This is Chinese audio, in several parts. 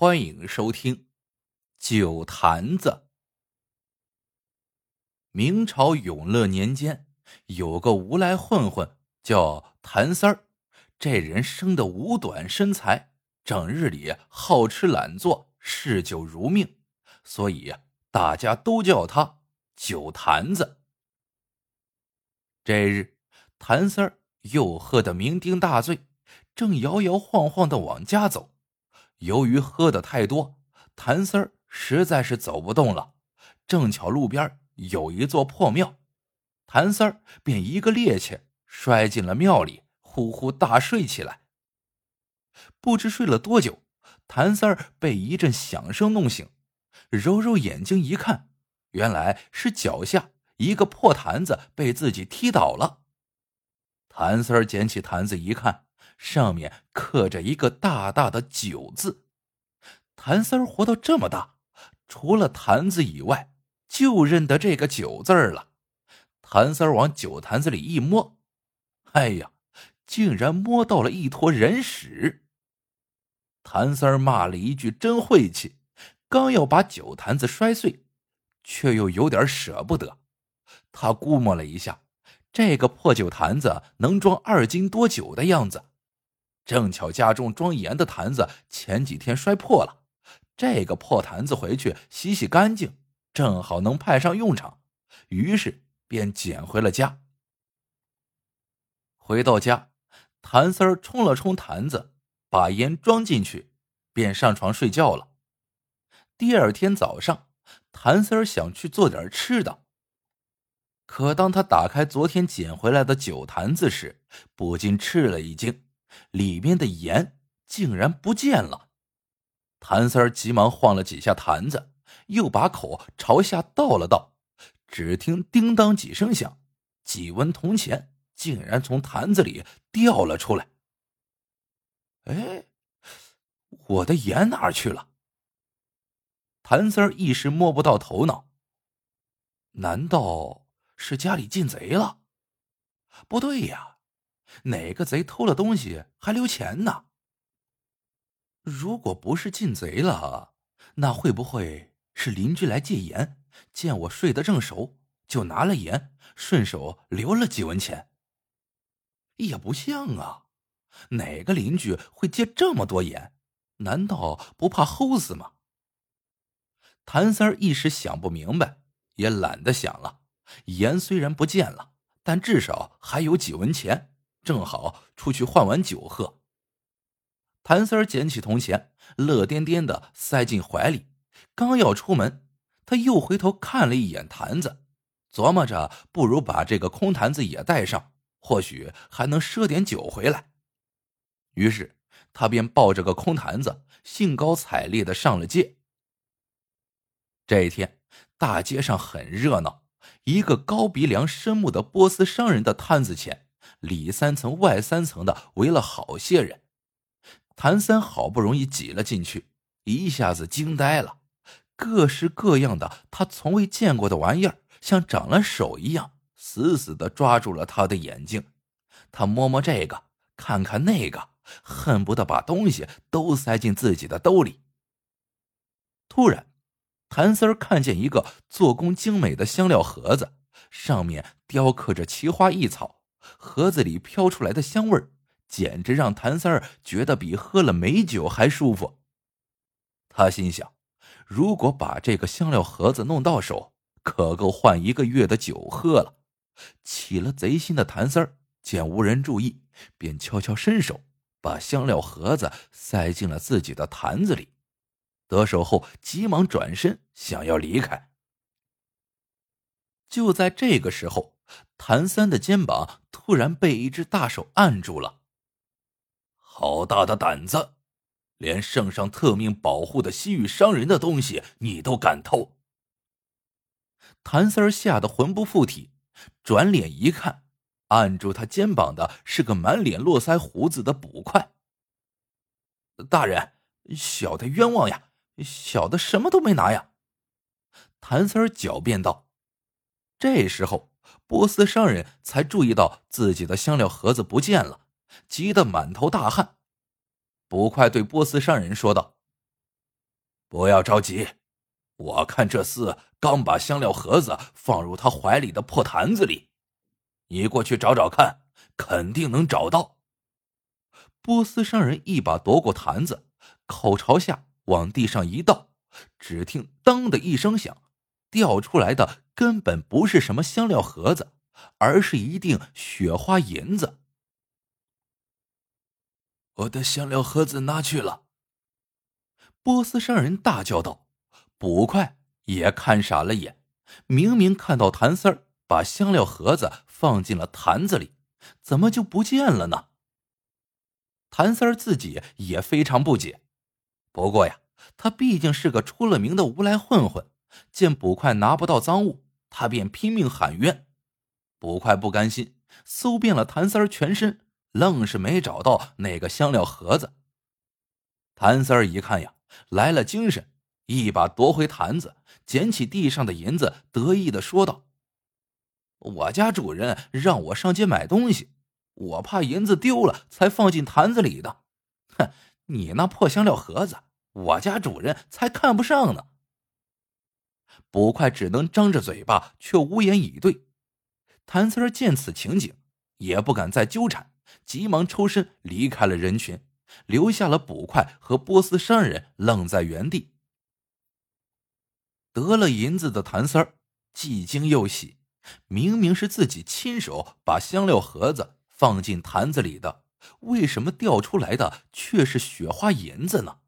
欢迎收听《酒坛子》。明朝永乐年间，有个无赖混混叫谭三儿。这人生的五短身材，整日里好吃懒做，嗜酒如命，所以大家都叫他酒坛子。这日，谭三儿又喝得酩酊大醉，正摇摇晃晃的往家走。由于喝的太多，谭三儿实在是走不动了。正巧路边有一座破庙，谭三儿便一个趔趄摔进了庙里，呼呼大睡起来。不知睡了多久，谭三儿被一阵响声弄醒，揉揉眼睛一看，原来是脚下一个破坛子被自己踢倒了。谭三儿捡起坛子一看。上面刻着一个大大的“酒”字。谭三儿活到这么大，除了坛子以外，就认得这个“酒”字了。谭三儿往酒坛子里一摸，哎呀，竟然摸到了一坨人屎。谭三儿骂了一句：“真晦气！”刚要把酒坛子摔碎，却又有点舍不得。他估摸了一下，这个破酒坛子能装二斤多酒的样子。正巧家中装盐的坛子前几天摔破了，这个破坛子回去洗洗干净，正好能派上用场。于是便捡回了家。回到家，谭三儿冲了冲坛子，把盐装进去，便上床睡觉了。第二天早上，谭三儿想去做点吃的，可当他打开昨天捡回来的酒坛子时，不禁吃了一惊。里面的盐竟然不见了，谭三儿急忙晃了几下坛子，又把口朝下倒了倒，只听叮当几声响，几文铜钱竟然从坛子里掉了出来。哎，我的盐哪儿去了？谭三儿一时摸不到头脑。难道是家里进贼了？不对呀。哪个贼偷了东西还留钱呢？如果不是进贼了，那会不会是邻居来借盐，见我睡得正熟，就拿了盐，顺手留了几文钱？也不像啊，哪个邻居会借这么多盐？难道不怕齁死吗？谭三儿一时想不明白，也懒得想了。盐虽然不见了，但至少还有几文钱。正好出去换碗酒喝。谭三儿捡起铜钱，乐颠颠的塞进怀里。刚要出门，他又回头看了一眼坛子，琢磨着不如把这个空坛子也带上，或许还能赊点酒回来。于是他便抱着个空坛子，兴高采烈的上了街。这一天，大街上很热闹，一个高鼻梁深目的波斯商人的摊子前。里三层外三层的围了好些人，谭三好不容易挤了进去，一下子惊呆了。各式各样的他从未见过的玩意儿，像长了手一样，死死的抓住了他的眼睛。他摸摸这个，看看那个，恨不得把东西都塞进自己的兜里。突然，谭三看见一个做工精美的香料盒子，上面雕刻着奇花异草。盒子里飘出来的香味儿，简直让谭三儿觉得比喝了美酒还舒服。他心想，如果把这个香料盒子弄到手，可够换一个月的酒喝了。起了贼心的谭三儿见无人注意，便悄悄伸手把香料盒子塞进了自己的坛子里。得手后，急忙转身想要离开。就在这个时候。谭三的肩膀突然被一只大手按住了。好大的胆子，连圣上特命保护的西域商人的东西你都敢偷！谭三吓得魂不附体，转脸一看，按住他肩膀的是个满脸络腮胡子的捕快。大人，小的冤枉呀，小的什么都没拿呀！谭三狡辩道。这时候。波斯商人才注意到自己的香料盒子不见了，急得满头大汗。捕快对波斯商人说道：“不要着急，我看这厮刚把香料盒子放入他怀里的破坛子里，你过去找找看，肯定能找到。波斯商人一把夺过坛子，口朝下往地上一倒，只听“当”的一声响，掉出来的根本不是什么香料盒子，而是一锭雪花银子。我的香料盒子拿去了！波斯商人大叫道。捕快也看傻了眼，明明看到谭三儿把香料盒子放进了坛子里，怎么就不见了呢？谭三儿自己也非常不解。不过呀，他毕竟是个出了名的无赖混混，见捕快拿不到赃物，他便拼命喊冤。捕快不甘心，搜遍了谭三儿全身。愣是没找到那个香料盒子。谭三儿一看呀，来了精神，一把夺回坛子，捡起地上的银子，得意的说道：“我家主人让我上街买东西，我怕银子丢了，才放进坛子里的。哼，你那破香料盒子，我家主人才看不上呢。”捕快只能张着嘴巴，却无言以对。谭三儿见此情景，也不敢再纠缠。急忙抽身离开了人群，留下了捕快和波斯商人愣在原地。得了银子的谭三儿既惊又喜，明明是自己亲手把香料盒子放进坛子里的，为什么掉出来的却是雪花银子呢？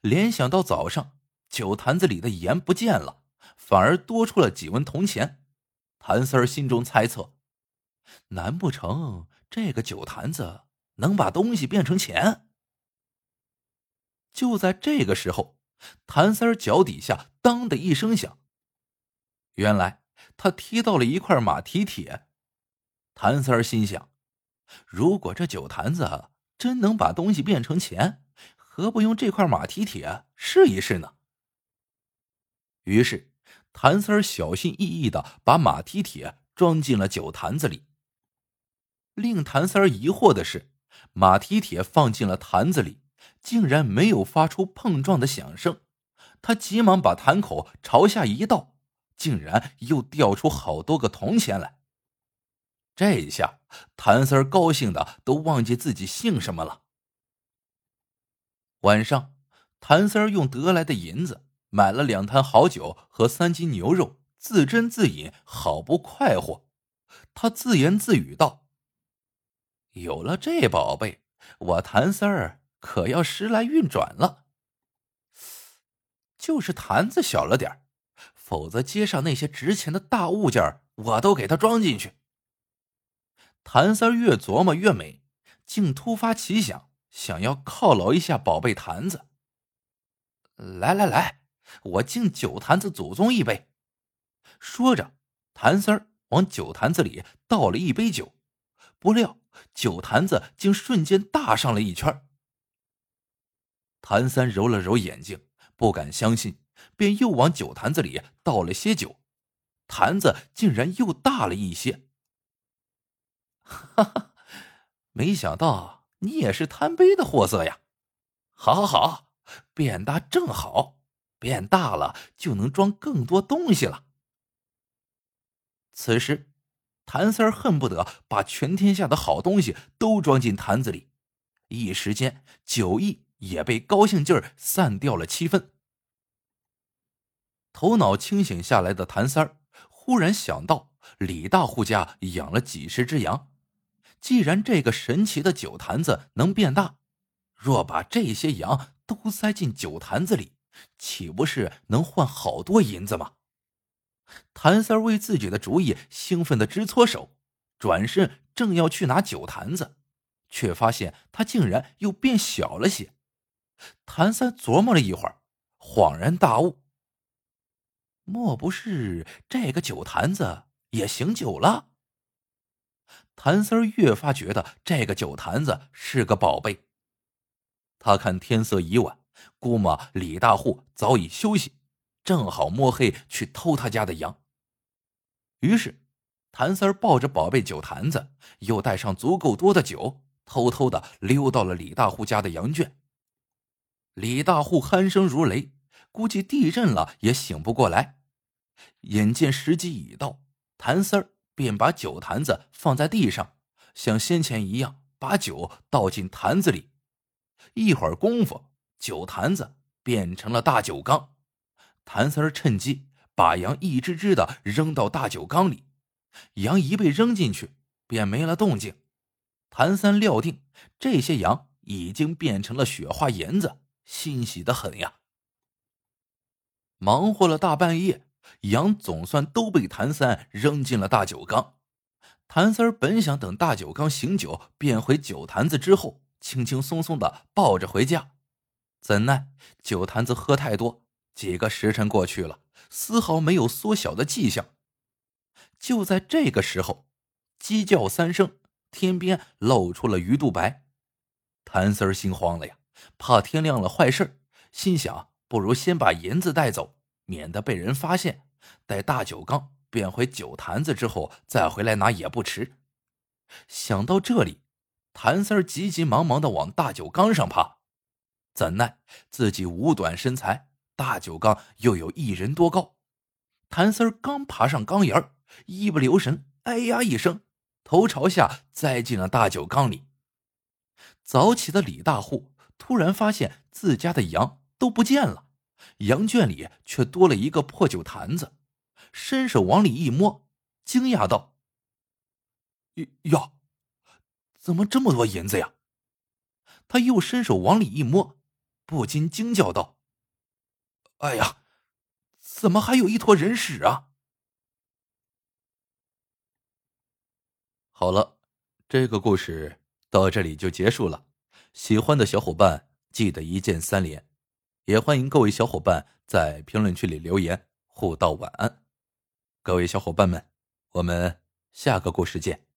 联想到早上酒坛子里的盐不见了，反而多出了几文铜钱，谭三儿心中猜测：难不成？这个酒坛子能把东西变成钱。就在这个时候，谭三儿脚底下“当”的一声响，原来他踢到了一块马蹄铁。谭三儿心想：如果这酒坛子真能把东西变成钱，何不用这块马蹄铁试一试呢？于是，谭三儿小心翼翼的把马蹄铁装进了酒坛子里。令谭三儿疑惑的是，马蹄铁放进了坛子里，竟然没有发出碰撞的响声。他急忙把坛口朝下一倒，竟然又掉出好多个铜钱来。这一下，谭三儿高兴的都忘记自己姓什么了。晚上，谭三儿用得来的银子买了两坛好酒和三斤牛肉，自斟自饮，好不快活。他自言自语道。有了这宝贝，我谭三儿可要时来运转了。就是坛子小了点否则街上那些值钱的大物件我都给他装进去。谭三儿越琢磨越美，竟突发奇想，想要犒劳一下宝贝坛子。来来来，我敬酒坛子祖宗一杯。说着，谭三儿往酒坛子里倒了一杯酒，不料。酒坛子竟瞬间大上了一圈。谭三揉了揉眼睛，不敢相信，便又往酒坛子里倒了些酒，坛子竟然又大了一些。哈哈，没想到你也是贪杯的货色呀！好，好，好，变大正好，变大了就能装更多东西了。此时。谭三儿恨不得把全天下的好东西都装进坛子里，一时间酒意也被高兴劲儿散掉了七分。头脑清醒下来的谭三儿忽然想到，李大户家养了几十只羊，既然这个神奇的酒坛子能变大，若把这些羊都塞进酒坛子里，岂不是能换好多银子吗？谭三为自己的主意兴奋的直搓手，转身正要去拿酒坛子，却发现它竟然又变小了些。谭三琢磨了一会儿，恍然大悟：莫不是这个酒坛子也醒酒了？谭三越发觉得这个酒坛子是个宝贝。他看天色已晚，估摸李大户早已休息。正好摸黑去偷他家的羊。于是，谭三抱着宝贝酒坛子，又带上足够多的酒，偷偷的溜到了李大户家的羊圈。李大户鼾声如雷，估计地震了也醒不过来。眼见时机已到，谭三便把酒坛子放在地上，像先前一样把酒倒进坛子里。一会儿功夫，酒坛子变成了大酒缸。谭三儿趁机把羊一只只的扔到大酒缸里，羊一被扔进去，便没了动静。谭三料定这些羊已经变成了雪花银子，欣喜的很呀。忙活了大半夜，羊总算都被谭三扔进了大酒缸。谭三儿本想等大酒缸醒酒变回酒坛子之后，轻轻松松的抱着回家，怎奈酒坛子喝太多，几个时辰过去了，丝毫没有缩小的迹象。就在这个时候，鸡叫三声。天边露出了鱼肚白，谭四儿心慌了呀，怕天亮了坏事心想不如先把银子带走，免得被人发现。待大酒缸变回酒坛子之后，再回来拿也不迟。想到这里，谭四儿急急忙忙的往大酒缸上爬，怎奈自己五短身材，大酒缸又有一人多高。谭四儿刚爬上缸沿儿，一不留神，哎呀一声。头朝下栽进了大酒缸里。早起的李大户突然发现自家的羊都不见了，羊圈里却多了一个破酒坛子，伸手往里一摸，惊讶道：“哟，怎么这么多银子呀？”他又伸手往里一摸，不禁惊叫道：“哎呀，怎么还有一坨人屎啊！”好了，这个故事到这里就结束了。喜欢的小伙伴记得一键三连，也欢迎各位小伙伴在评论区里留言互道晚安。各位小伙伴们，我们下个故事见。